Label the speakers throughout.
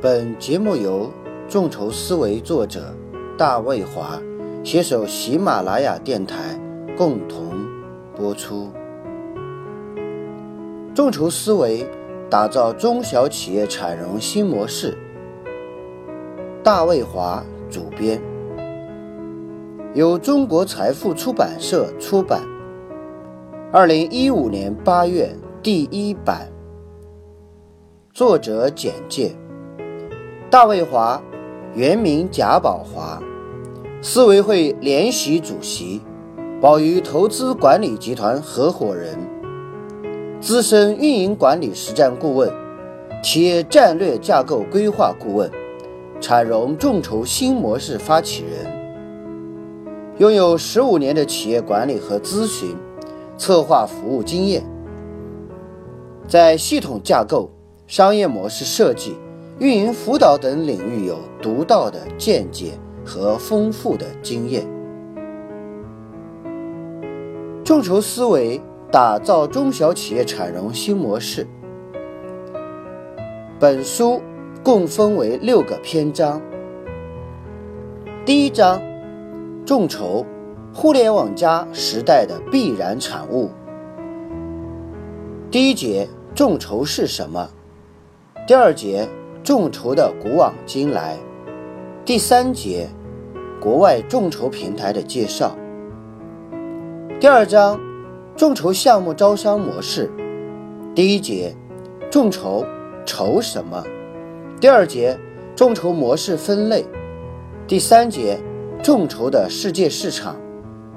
Speaker 1: 本节目由众筹思维作者大卫华携手喜马拉雅电台共同播出。众筹思维打造中小企业产融新模式。大卫华主编，由中国财富出版社出版，二零一五年八月第一版。作者简介。大卫华，原名贾宝华，思维会联席主席，宝鱼投资管理集团合伙人，资深运营管理实战顾问，企业战略架构规划顾问，产融众筹新模式发起人，拥有十五年的企业管理和咨询、策划服务经验，在系统架构、商业模式设计。运营辅导等领域有独到的见解和丰富的经验。众筹思维打造中小企业产融新模式。本书共分为六个篇章。第一章：众筹，互联网加时代的必然产物。第一节：众筹是什么？第二节。众筹的古往今来，第三节，国外众筹平台的介绍。第二章，众筹项目招商模式。第一节，众筹筹什么？第二节，众筹模式分类。第三节，众筹的世界市场。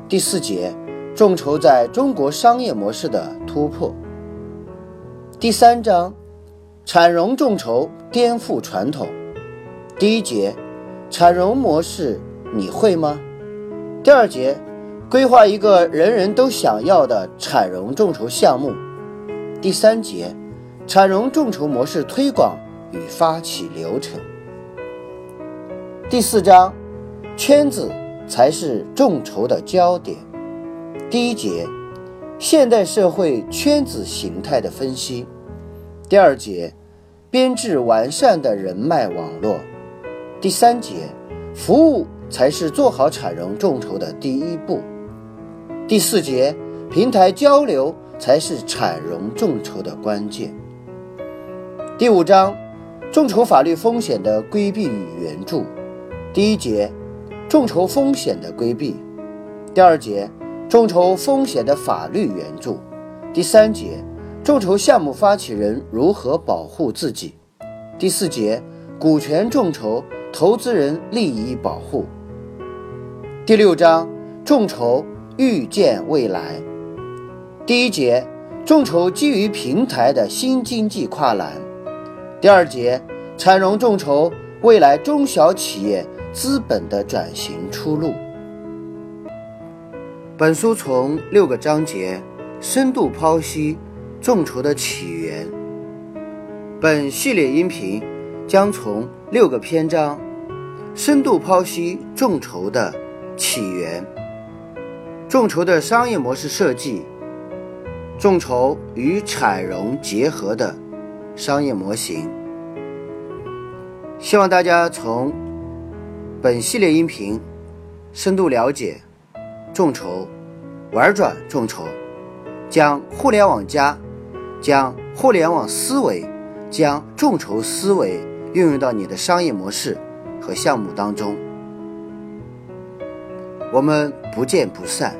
Speaker 1: 第四节，众筹在中国商业模式的突破。第三章。产融众筹颠覆传统，第一节，产融模式你会吗？第二节，规划一个人人都想要的产融众筹项目。第三节，产融众筹模式推广与发起流程。第四章，圈子才是众筹的焦点。第一节，现代社会圈子形态的分析。第二节，编制完善的人脉网络。第三节，服务才是做好产融众筹的第一步。第四节，平台交流才是产融众筹的关键。第五章，众筹法律风险的规避与援助。第一节，众筹风险的规避。第二节，众筹风险的法律援助。第三节。众筹项目发起人如何保护自己？第四节，股权众筹投资人利益保护。第六章，众筹预见未来。第一节，众筹基于平台的新经济跨栏。第二节，产融众筹未来中小企业资本的转型出路。本书从六个章节深度剖析。众筹的起源。本系列音频将从六个篇章深度剖析众筹的起源、众筹的商业模式设计、众筹与产融结合的商业模型。希望大家从本系列音频深度了解众筹，玩转众筹，将互联网加。将互联网思维、将众筹思维运用到你的商业模式和项目当中，我们不见不散。